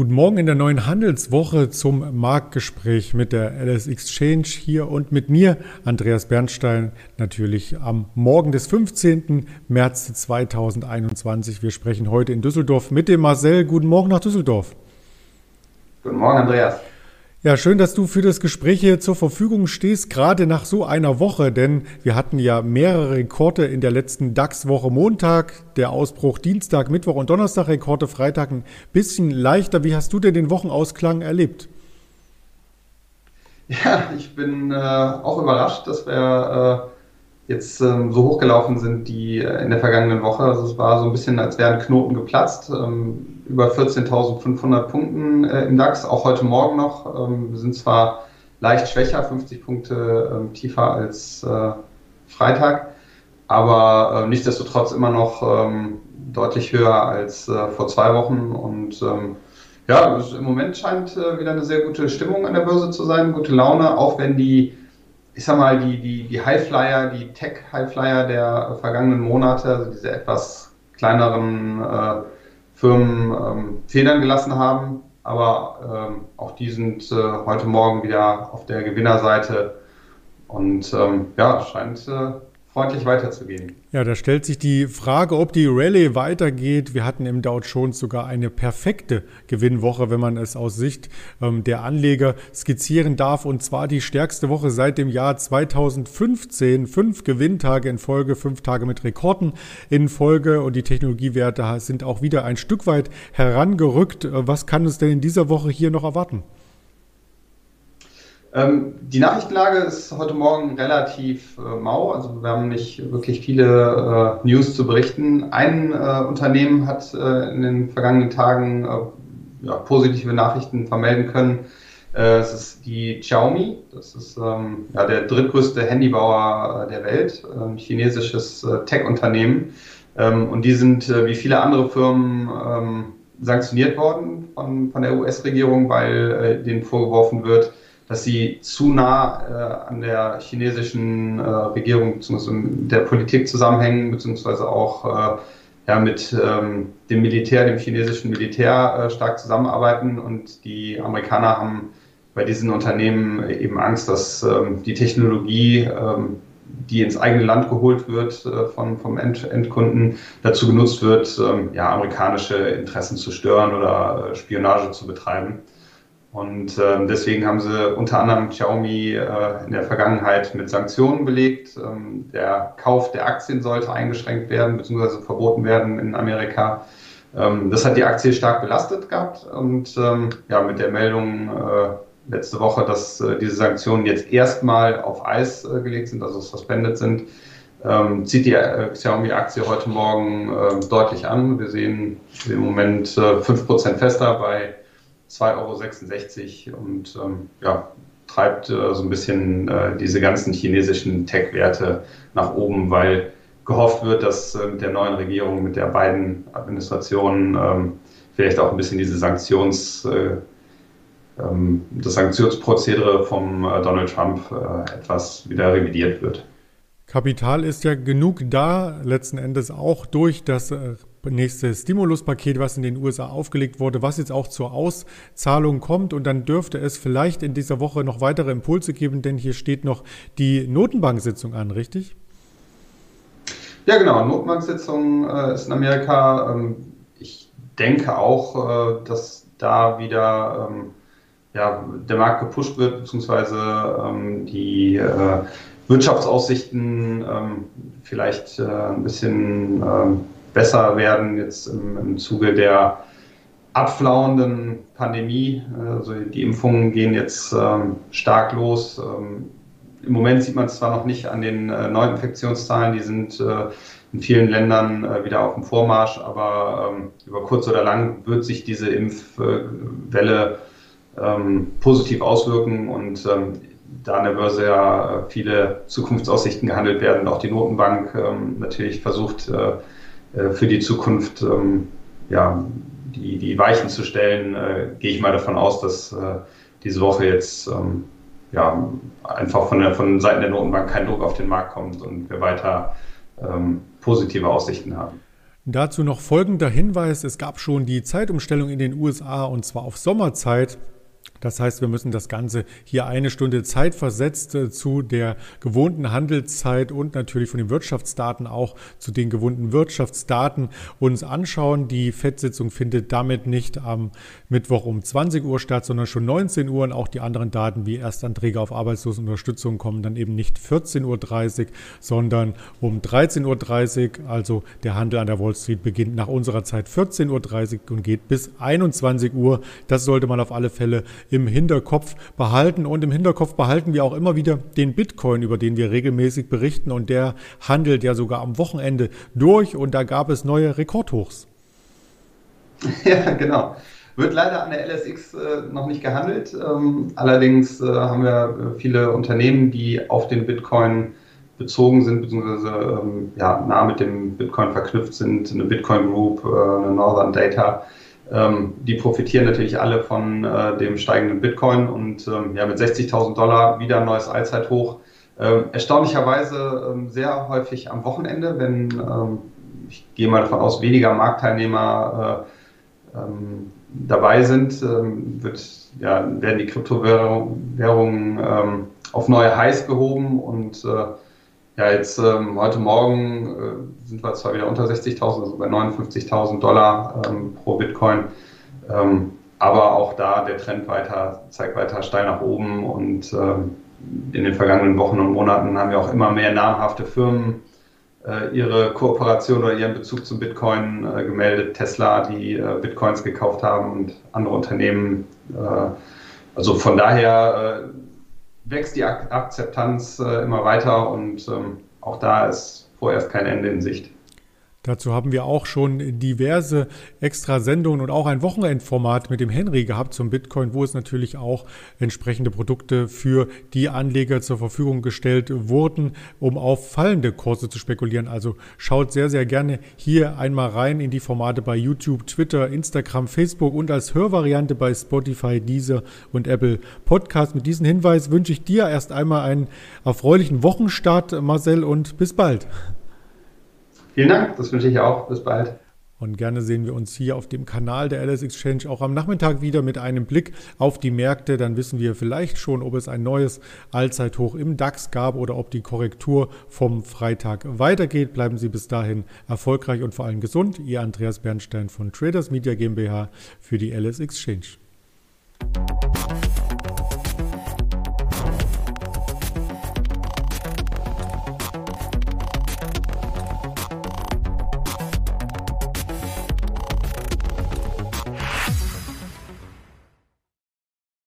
Guten Morgen in der neuen Handelswoche zum Marktgespräch mit der LS Exchange hier und mit mir, Andreas Bernstein, natürlich am Morgen des 15. März 2021. Wir sprechen heute in Düsseldorf mit dem Marcel. Guten Morgen nach Düsseldorf. Guten Morgen, Andreas. Ja, schön, dass du für das Gespräch hier zur Verfügung stehst, gerade nach so einer Woche, denn wir hatten ja mehrere Rekorde in der letzten DAX-Woche. Montag, der Ausbruch Dienstag, Mittwoch und Donnerstag Rekorde, Freitag ein bisschen leichter. Wie hast du denn den Wochenausklang erlebt? Ja, ich bin äh, auch überrascht, dass wir äh, jetzt ähm, so hochgelaufen sind die äh, in der vergangenen Woche. Also es war so ein bisschen, als wären Knoten geplatzt. Ähm, über 14.500 Punkten äh, im DAX, auch heute Morgen noch. Ähm, wir sind zwar leicht schwächer, 50 Punkte ähm, tiefer als äh, Freitag, aber äh, nichtsdestotrotz immer noch ähm, deutlich höher als äh, vor zwei Wochen und ähm, ja, im Moment scheint äh, wieder eine sehr gute Stimmung an der Börse zu sein, gute Laune, auch wenn die ich sag mal, die, die, die Highflyer, die Tech-Highflyer der vergangenen Monate, also diese etwas kleineren äh, Firmen ähm, Federn gelassen haben. Aber ähm, auch die sind äh, heute Morgen wieder auf der Gewinnerseite. Und ähm, ja, scheint äh, freundlich weiterzugehen. Ja, da stellt sich die Frage, ob die Rallye weitergeht. Wir hatten im Dow Jones sogar eine perfekte Gewinnwoche, wenn man es aus Sicht ähm, der Anleger skizzieren darf. Und zwar die stärkste Woche seit dem Jahr 2015. Fünf Gewinntage in Folge, fünf Tage mit Rekorden in Folge. Und die Technologiewerte sind auch wieder ein Stück weit herangerückt. Äh, was kann uns denn in dieser Woche hier noch erwarten? Ähm, die Nachrichtenlage ist heute Morgen relativ äh, mau, also wir haben nicht wirklich viele äh, News zu berichten. Ein äh, Unternehmen hat äh, in den vergangenen Tagen äh, ja, positive Nachrichten vermelden können. Äh, es ist die Xiaomi, das ist ähm, ja, der drittgrößte Handybauer der Welt, ein chinesisches Tech-Unternehmen. Ähm, und die sind wie viele andere Firmen ähm, sanktioniert worden von, von der US-Regierung, weil denen vorgeworfen wird, dass sie zu nah äh, an der chinesischen äh, Regierung bzw. der Politik zusammenhängen, beziehungsweise auch äh, ja, mit ähm, dem Militär, dem chinesischen Militär äh, stark zusammenarbeiten. Und die Amerikaner haben bei diesen Unternehmen eben Angst, dass ähm, die Technologie, ähm, die ins eigene Land geholt wird äh, von, vom End Endkunden, dazu genutzt wird, ähm, ja, amerikanische Interessen zu stören oder äh, Spionage zu betreiben. Und äh, deswegen haben sie unter anderem Xiaomi äh, in der Vergangenheit mit Sanktionen belegt. Ähm, der Kauf der Aktien sollte eingeschränkt werden bzw. verboten werden in Amerika. Ähm, das hat die Aktie stark belastet gehabt und ähm, ja, mit der Meldung äh, letzte Woche, dass äh, diese Sanktionen jetzt erstmal auf Eis äh, gelegt sind, also suspended sind, ähm, zieht die äh, Xiaomi-Aktie heute Morgen äh, deutlich an. Wir sehen im Moment äh, 5% fester bei 2,66 Euro und ähm, ja, treibt äh, so ein bisschen äh, diese ganzen chinesischen Tech-Werte nach oben, weil gehofft wird, dass äh, mit der neuen Regierung, mit der beiden Administrationen ähm, vielleicht auch ein bisschen diese Sanktions, äh, ähm, das Sanktionsprozedere vom äh, Donald Trump äh, etwas wieder revidiert wird. Kapital ist ja genug da, letzten Endes auch durch das nächste Stimuluspaket, was in den USA aufgelegt wurde, was jetzt auch zur Auszahlung kommt. Und dann dürfte es vielleicht in dieser Woche noch weitere Impulse geben, denn hier steht noch die Notenbank-Sitzung an, richtig? Ja, genau. Notenbank-Sitzung äh, ist in Amerika. Ähm, ich denke auch, äh, dass da wieder ähm, ja, der Markt gepusht wird, beziehungsweise ähm, die äh, Wirtschaftsaussichten ähm, vielleicht äh, ein bisschen ähm, besser werden jetzt im, im Zuge der abflauenden Pandemie. Also die Impfungen gehen jetzt ähm, stark los. Ähm, Im Moment sieht man es zwar noch nicht an den äh, Neuinfektionszahlen, die sind äh, in vielen Ländern äh, wieder auf dem Vormarsch, aber ähm, über kurz oder lang wird sich diese Impfwelle ähm, positiv auswirken und ähm, da an der Börse ja viele Zukunftsaussichten gehandelt werden auch die Notenbank ähm, natürlich versucht, äh, für die Zukunft ähm, ja, die, die Weichen zu stellen, äh, gehe ich mal davon aus, dass äh, diese Woche jetzt ähm, ja, einfach von, der, von Seiten der Notenbank kein Druck auf den Markt kommt und wir weiter ähm, positive Aussichten haben. Dazu noch folgender Hinweis. Es gab schon die Zeitumstellung in den USA und zwar auf Sommerzeit. Das heißt, wir müssen das Ganze hier eine Stunde Zeit versetzt äh, zu der gewohnten Handelszeit und natürlich von den Wirtschaftsdaten auch zu den gewohnten Wirtschaftsdaten uns anschauen. Die FED-Sitzung findet damit nicht am Mittwoch um 20 Uhr statt, sondern schon 19 Uhr und auch die anderen Daten wie Erstanträge auf Arbeitslosenunterstützung kommen dann eben nicht 14.30 Uhr, sondern um 13.30 Uhr. Also der Handel an der Wall Street beginnt nach unserer Zeit 14.30 Uhr und geht bis 21 Uhr. Das sollte man auf alle Fälle im Hinterkopf behalten. Und im Hinterkopf behalten wir auch immer wieder den Bitcoin, über den wir regelmäßig berichten. Und der handelt ja sogar am Wochenende durch. Und da gab es neue Rekordhochs. Ja, genau. Wird leider an der LSX äh, noch nicht gehandelt. Ähm, allerdings äh, haben wir äh, viele Unternehmen, die auf den Bitcoin bezogen sind, beziehungsweise ähm, ja, nah mit dem Bitcoin verknüpft sind. Eine Bitcoin Group, äh, eine Northern Data ähm, die profitieren natürlich alle von äh, dem steigenden Bitcoin und ähm, ja, mit 60.000 Dollar wieder ein neues Allzeithoch. Ähm, erstaunlicherweise ähm, sehr häufig am Wochenende, wenn ähm, ich gehe mal davon aus, weniger Marktteilnehmer äh, ähm, dabei sind, wird, ja, werden die Kryptowährungen auf neue Highs gehoben und äh, ja, jetzt ähm, heute Morgen äh, sind wir zwar wieder unter 60.000, also bei 59.000 Dollar ähm, pro Bitcoin, ähm, aber auch da der Trend weiter zeigt weiter steil nach oben und ähm, in den vergangenen Wochen und Monaten haben wir auch immer mehr namhafte Firmen äh, ihre Kooperation oder ihren Bezug zum Bitcoin äh, gemeldet. Tesla, die äh, Bitcoins gekauft haben und andere Unternehmen. Äh, also von daher äh, wächst die Akzeptanz äh, immer weiter und ähm, auch da ist vorerst kein Ende in Sicht. Dazu haben wir auch schon diverse extra Sendungen und auch ein Wochenendformat mit dem Henry gehabt zum Bitcoin, wo es natürlich auch entsprechende Produkte für die Anleger zur Verfügung gestellt wurden, um auf fallende Kurse zu spekulieren. Also schaut sehr, sehr gerne hier einmal rein in die Formate bei YouTube, Twitter, Instagram, Facebook und als Hörvariante bei Spotify, Deezer und Apple Podcast. Mit diesem Hinweis wünsche ich dir erst einmal einen erfreulichen Wochenstart, Marcel, und bis bald. Vielen Dank, das wünsche ich auch. Bis bald. Und gerne sehen wir uns hier auf dem Kanal der LS Exchange auch am Nachmittag wieder mit einem Blick auf die Märkte. Dann wissen wir vielleicht schon, ob es ein neues Allzeithoch im DAX gab oder ob die Korrektur vom Freitag weitergeht. Bleiben Sie bis dahin erfolgreich und vor allem gesund. Ihr Andreas Bernstein von Traders Media GmbH für die LS Exchange.